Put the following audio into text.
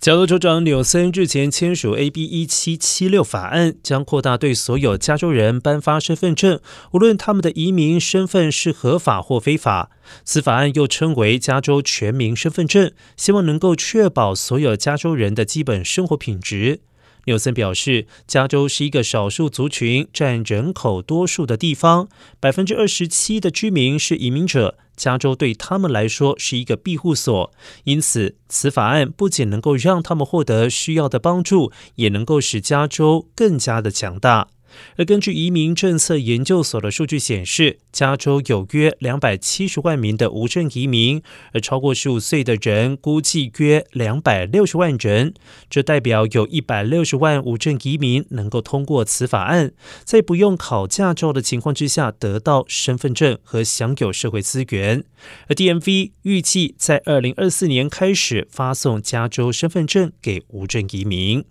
加州州长纽森日前签署 AB 一七七六法案，将扩大对所有加州人颁发身份证，无论他们的移民身份是合法或非法。此法案又称为加州全民身份证，希望能够确保所有加州人的基本生活品质。纽森表示，加州是一个少数族群占人口多数的地方，百分之二十七的居民是移民者。加州对他们来说是一个庇护所，因此此法案不仅能够让他们获得需要的帮助，也能够使加州更加的强大。而根据移民政策研究所的数据显示，加州有约两百七十万名的无证移民，而超过十五岁的人估计约两百六十万人。这代表有一百六十万无证移民能够通过此法案，在不用考驾照的情况之下得到身份证和享有社会资源。而 DMV 预计在二零二四年开始发送加州身份证给无证移民。